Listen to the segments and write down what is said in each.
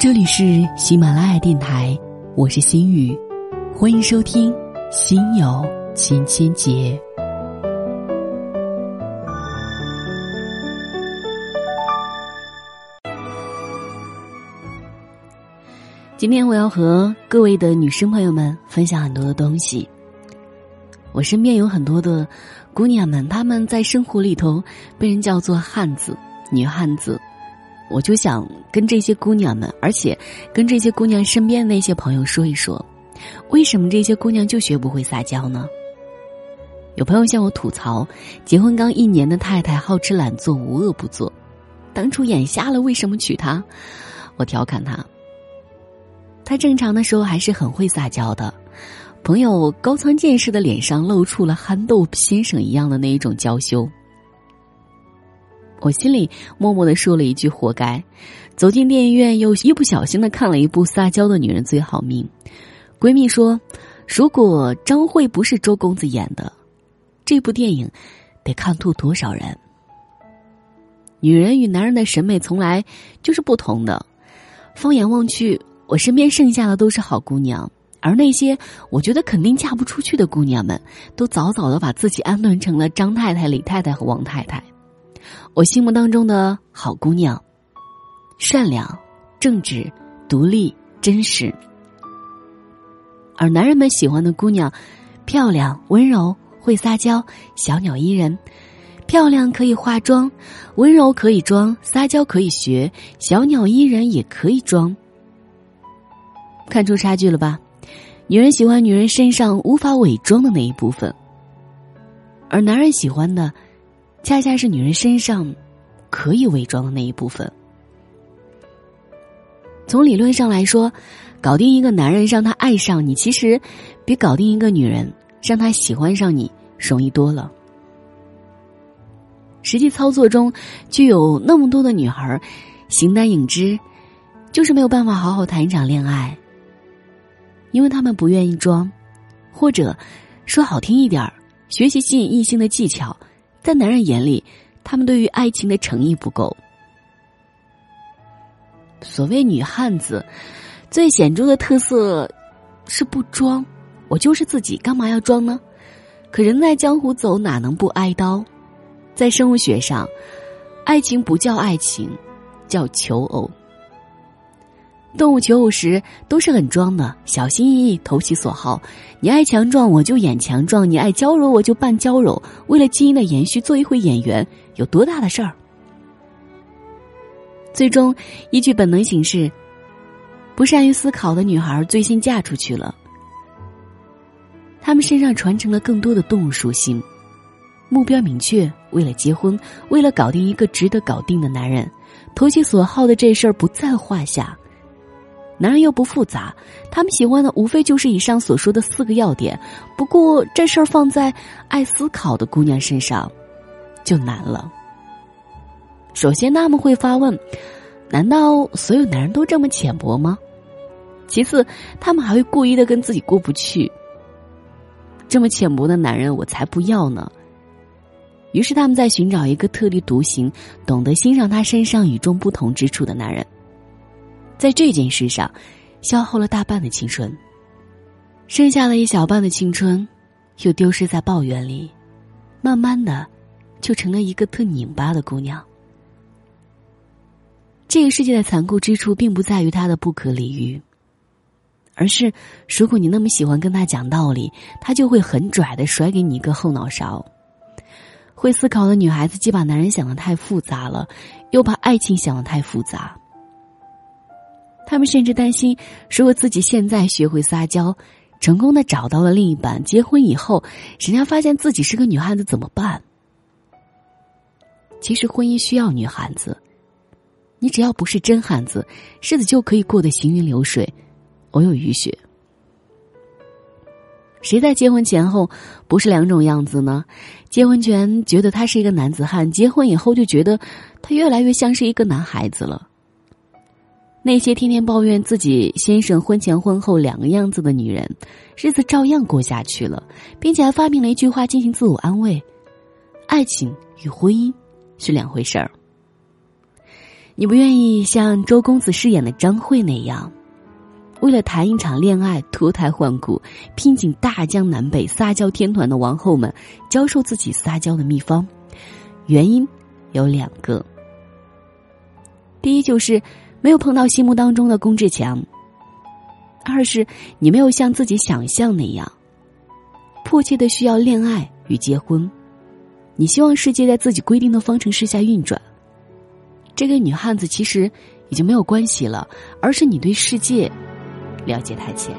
这里是喜马拉雅电台，我是心雨，欢迎收听《心有千千结》。今天我要和各位的女生朋友们分享很多的东西。我身边有很多的姑娘们，她们在生活里头被人叫做汉子、女汉子。我就想跟这些姑娘们，而且跟这些姑娘身边的那些朋友说一说，为什么这些姑娘就学不会撒娇呢？有朋友向我吐槽，结婚刚一年的太太好吃懒做，无恶不作，当初眼瞎了，为什么娶她？我调侃他。他正常的时候还是很会撒娇的，朋友高仓健士的脸上露出了憨豆先生一样的那一种娇羞。我心里默默的说了一句：“活该。”走进电影院，又一不小心的看了一部《撒娇的女人最好命》。闺蜜说：“如果张慧不是周公子演的，这部电影得看吐多少人？”女人与男人的审美从来就是不同的。放眼望去。我身边剩下的都是好姑娘，而那些我觉得肯定嫁不出去的姑娘们，都早早的把自己安顿成了张太太、李太太和王太太。我心目当中的好姑娘，善良、正直、独立、真实；而男人们喜欢的姑娘，漂亮、温柔、会撒娇、小鸟依人。漂亮可以化妆，温柔可以装，撒娇可以学，小鸟依人也可以装。看出差距了吧？女人喜欢女人身上无法伪装的那一部分，而男人喜欢的，恰恰是女人身上可以伪装的那一部分。从理论上来说，搞定一个男人让他爱上你，其实比搞定一个女人让他喜欢上你容易多了。实际操作中，就有那么多的女孩形单影只，就是没有办法好好谈一场恋爱。因为他们不愿意装，或者说好听一点儿，学习吸引异性的技巧，在男人眼里，他们对于爱情的诚意不够。所谓女汉子，最显著的特色是不装。我就是自己，干嘛要装呢？可人在江湖走，哪能不挨刀？在生物学上，爱情不叫爱情，叫求偶。动物求偶时都是很装的，小心翼翼，投其所好。你爱强壮，我就演强壮；你爱娇柔，我就扮娇柔。为了基因的延续，做一回演员有多大的事儿？最终依据本能行事，不善于思考的女孩最先嫁出去了。她们身上传承了更多的动物属性，目标明确，为了结婚，为了搞定一个值得搞定的男人，投其所好的这事儿不在话下。男人又不复杂，他们喜欢的无非就是以上所说的四个要点。不过这事儿放在爱思考的姑娘身上，就难了。首先，他们会发问：难道所有男人都这么浅薄吗？其次，他们还会故意的跟自己过不去。这么浅薄的男人，我才不要呢。于是，他们在寻找一个特立独行、懂得欣赏他身上与众不同之处的男人。在这件事上，消耗了大半的青春，剩下了一小半的青春，又丢失在抱怨里，慢慢的，就成了一个特拧巴的姑娘。这个世界的残酷之处，并不在于他的不可理喻，而是如果你那么喜欢跟他讲道理，他就会很拽的甩给你一个后脑勺。会思考的女孩子，既把男人想的太复杂了，又把爱情想的太复杂。他们甚至担心，如果自己现在学会撒娇，成功的找到了另一半，结婚以后，人家发现自己是个女汉子怎么办？其实婚姻需要女汉子，你只要不是真汉子，日子就可以过得行云流水，偶有雨雪。谁在结婚前后不是两种样子呢？结婚前觉得他是一个男子汉，结婚以后就觉得他越来越像是一个男孩子了。那些天天抱怨自己先生婚前婚后两个样子的女人，日子照样过下去了，并且还发明了一句话进行自我安慰：爱情与婚姻是两回事儿。你不愿意像周公子饰演的张慧那样，为了谈一场恋爱脱胎换骨，拼尽大江南北撒娇天团的王后们教授自己撒娇的秘方。原因有两个：第一，就是没有碰到心目当中的龚志强；二是你没有像自己想象那样迫切的需要恋爱与结婚。你希望世界在自己规定的方程式下运转。这个女汉子其实已经没有关系了，而是你对世界了解太浅。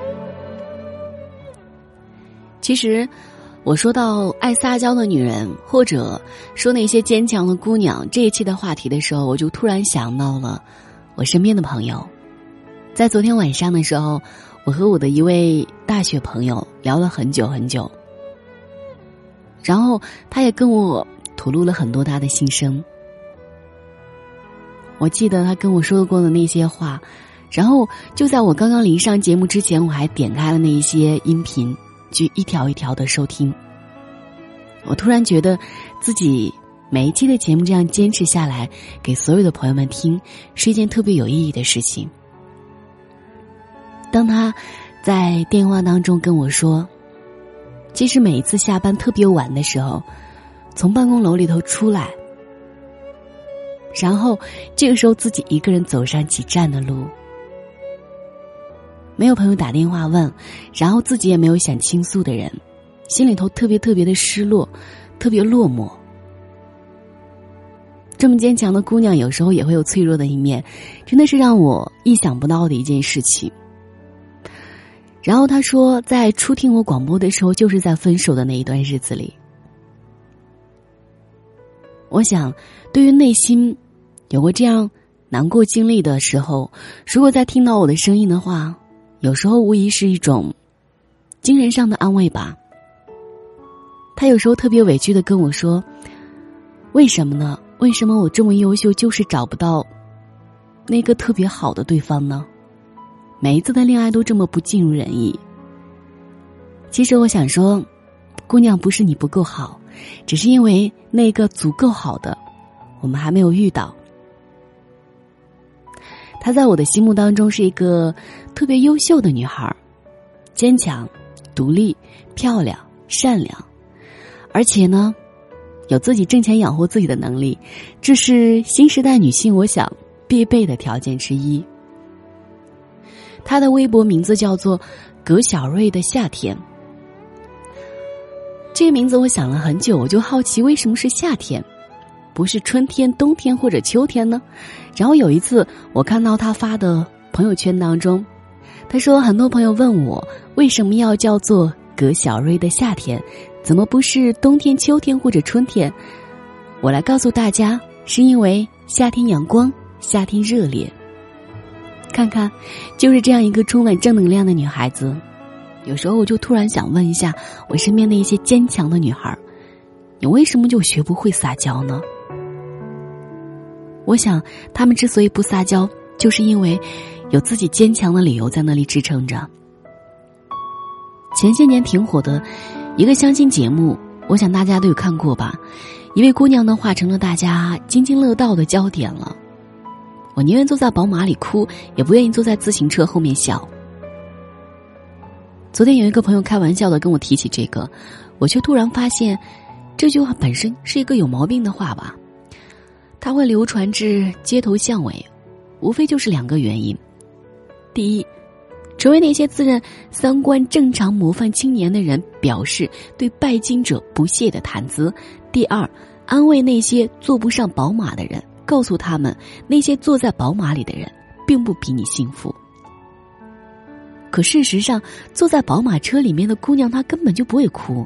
其实，我说到爱撒娇的女人，或者说那些坚强的姑娘这一期的话题的时候，我就突然想到了我身边的朋友。在昨天晚上的时候，我和我的一位大学朋友聊了很久很久，然后他也跟我吐露了很多他的心声。我记得他跟我说过的那些话，然后就在我刚刚临上节目之前，我还点开了那一些音频，去一条一条的收听。我突然觉得，自己每一期的节目这样坚持下来，给所有的朋友们听，是一件特别有意义的事情。当他在电话当中跟我说，其实每一次下班特别晚的时候，从办公楼里头出来。然后，这个时候自己一个人走上几站的路，没有朋友打电话问，然后自己也没有想倾诉的人，心里头特别特别的失落，特别落寞。这么坚强的姑娘，有时候也会有脆弱的一面，真的是让我意想不到的一件事情。然后他说，在初听我广播的时候，就是在分手的那一段日子里。我想，对于内心有过这样难过经历的时候，如果再听到我的声音的话，有时候无疑是一种精神上的安慰吧。他有时候特别委屈的跟我说：“为什么呢？为什么我这么优秀，就是找不到那个特别好的对方呢？每一次的恋爱都这么不尽如人意。”其实我想说，姑娘，不是你不够好。只是因为那个足够好的，我们还没有遇到。她在我的心目当中是一个特别优秀的女孩，坚强、独立、漂亮、善良，而且呢，有自己挣钱养活自己的能力，这是新时代女性我想必备的条件之一。她的微博名字叫做“葛小瑞的夏天”。这个名字我想了很久，我就好奇为什么是夏天，不是春天、冬天或者秋天呢？然后有一次我看到他发的朋友圈当中，他说很多朋友问我为什么要叫做葛小瑞的夏天，怎么不是冬天、秋天或者春天？我来告诉大家，是因为夏天阳光，夏天热烈。看看，就是这样一个充满正能量的女孩子。有时候我就突然想问一下我身边的一些坚强的女孩你为什么就学不会撒娇呢？我想，她们之所以不撒娇，就是因为有自己坚强的理由在那里支撑着。前些年挺火的一个相亲节目，我想大家都有看过吧？一位姑娘呢，化成了大家津津乐道的焦点了。我宁愿坐在宝马里哭，也不愿意坐在自行车后面笑。昨天有一个朋友开玩笑的跟我提起这个，我却突然发现，这句话本身是一个有毛病的话吧。它会流传至街头巷尾，无非就是两个原因：第一，成为那些自认三观正常模范青年的人表示对拜金者不屑的谈资；第二，安慰那些坐不上宝马的人，告诉他们那些坐在宝马里的人并不比你幸福。可事实上，坐在宝马车里面的姑娘，她根本就不会哭。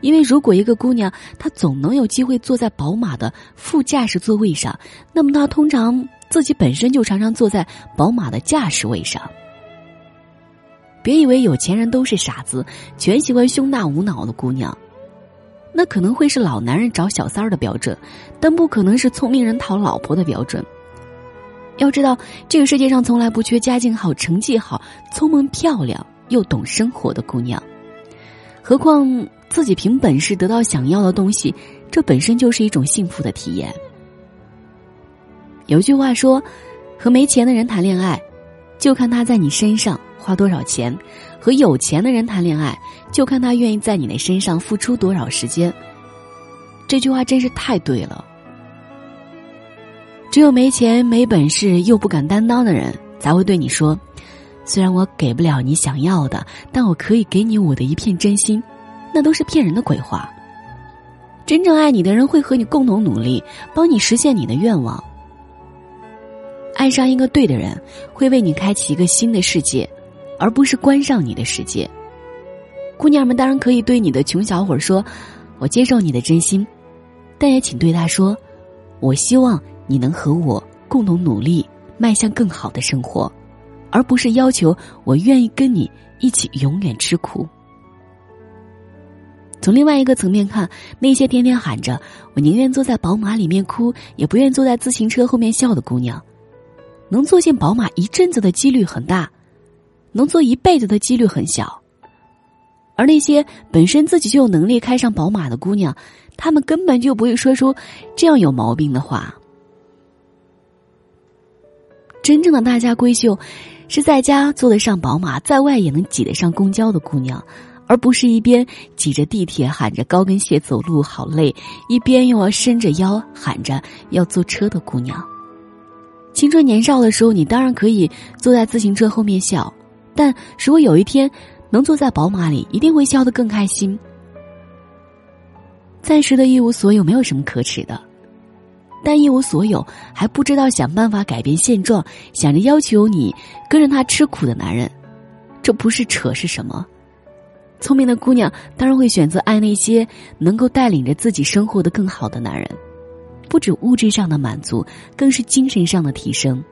因为如果一个姑娘她总能有机会坐在宝马的副驾驶座位上，那么她通常自己本身就常常坐在宝马的驾驶位上。别以为有钱人都是傻子，全喜欢胸大无脑的姑娘，那可能会是老男人找小三儿的标准，但不可能是聪明人讨老婆的标准。要知道，这个世界上从来不缺家境好、成绩好、聪明漂亮又懂生活的姑娘。何况自己凭本事得到想要的东西，这本身就是一种幸福的体验。有句话说：“和没钱的人谈恋爱，就看他在你身上花多少钱；和有钱的人谈恋爱，就看他愿意在你的身上付出多少时间。”这句话真是太对了。只有没钱、没本事又不敢担当的人，才会对你说：“虽然我给不了你想要的，但我可以给你我的一片真心。”那都是骗人的鬼话。真正爱你的人会和你共同努力，帮你实现你的愿望。爱上一个对的人，会为你开启一个新的世界，而不是关上你的世界。姑娘们当然可以对你的穷小伙说：“我接受你的真心。”但也请对他说：“我希望。”你能和我共同努力，迈向更好的生活，而不是要求我愿意跟你一起永远吃苦。从另外一个层面看，那些天天喊着“我宁愿坐在宝马里面哭，也不愿坐在自行车后面笑”的姑娘，能坐进宝马一阵子的几率很大，能坐一辈子的几率很小。而那些本身自己就有能力开上宝马的姑娘，她们根本就不会说出这样有毛病的话。真正的大家闺秀，是在家坐得上宝马，在外也能挤得上公交的姑娘，而不是一边挤着地铁喊着高跟鞋走路好累，一边又要伸着腰喊着要坐车的姑娘。青春年少的时候，你当然可以坐在自行车后面笑，但如果有一天能坐在宝马里，一定会笑得更开心。暂时的一无所有，没有什么可耻的。但一无所有，还不知道想办法改变现状，想着要求你跟着他吃苦的男人，这不是扯是什么？聪明的姑娘当然会选择爱那些能够带领着自己生活的更好的男人，不止物质上的满足，更是精神上的提升。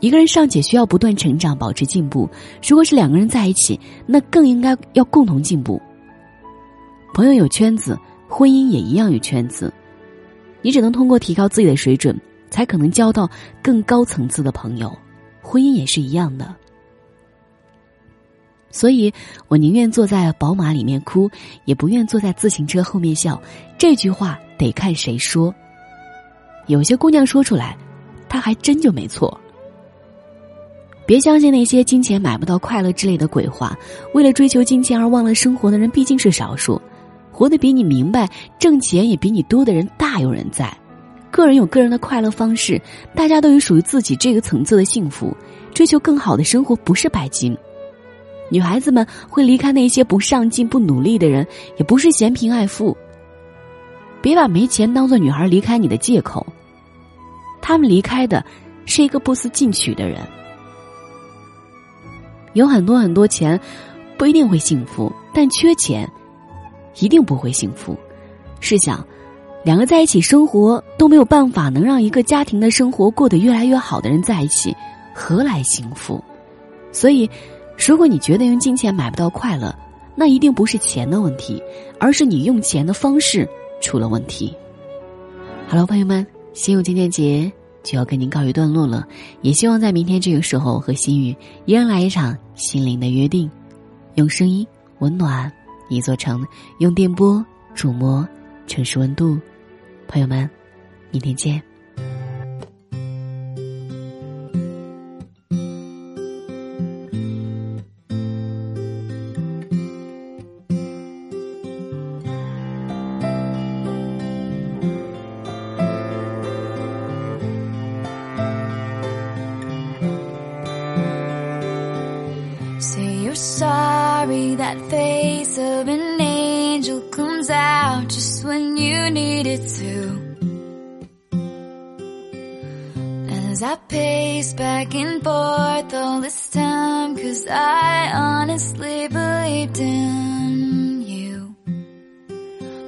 一个人尚且需要不断成长，保持进步，如果是两个人在一起，那更应该要共同进步。朋友有圈子，婚姻也一样有圈子。你只能通过提高自己的水准，才可能交到更高层次的朋友。婚姻也是一样的。所以我宁愿坐在宝马里面哭，也不愿坐在自行车后面笑。这句话得看谁说。有些姑娘说出来，她还真就没错。别相信那些金钱买不到快乐之类的鬼话。为了追求金钱而忘了生活的人毕竟是少数。活得比你明白，挣钱也比你多的人大有人在。个人有个人的快乐方式，大家都有属于自己这个层次的幸福。追求更好的生活不是拜金。女孩子们会离开那些不上进、不努力的人，也不是嫌贫爱富。别把没钱当做女孩离开你的借口。他们离开的，是一个不思进取的人。有很多很多钱，不一定会幸福，但缺钱。一定不会幸福。试想，两个在一起生活都没有办法能让一个家庭的生活过得越来越好的人在一起，何来幸福？所以，如果你觉得用金钱买不到快乐，那一定不是钱的问题，而是你用钱的方式出了问题。好了，朋友们，心有千千结就要跟您告一段落了。也希望在明天这个时候和心雨依然来一场心灵的约定，用声音温暖。一座城，用电波触摸城市温度。朋友们，明天见。Forth all this time, cause I honestly believed in you.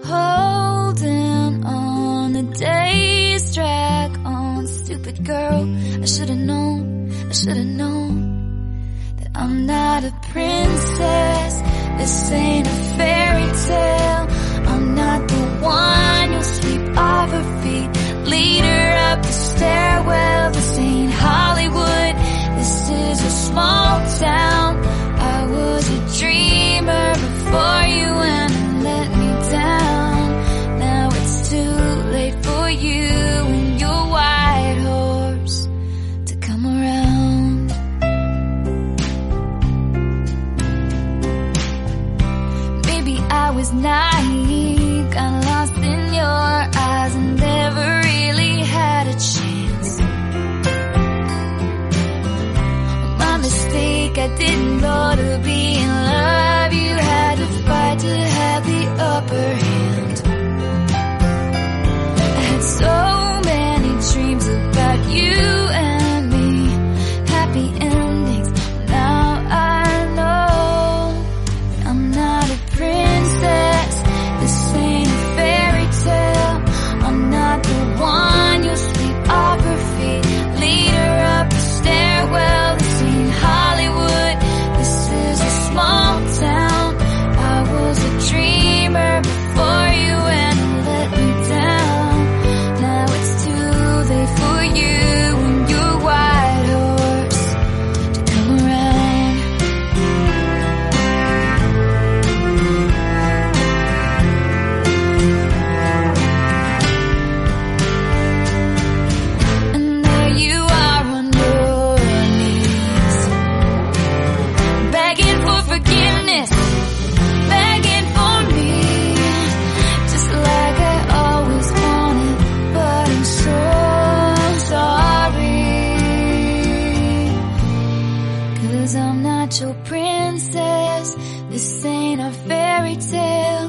Holding on, the days drag on, stupid girl. I should've known, I should've known that I'm not a princess. This ain't a fairy tale. I'm not the one you'll sweep off her feet. Lead her up the stairwell. This ain't Hollywood small town. Cause I'm not your princess. This ain't a fairy tale.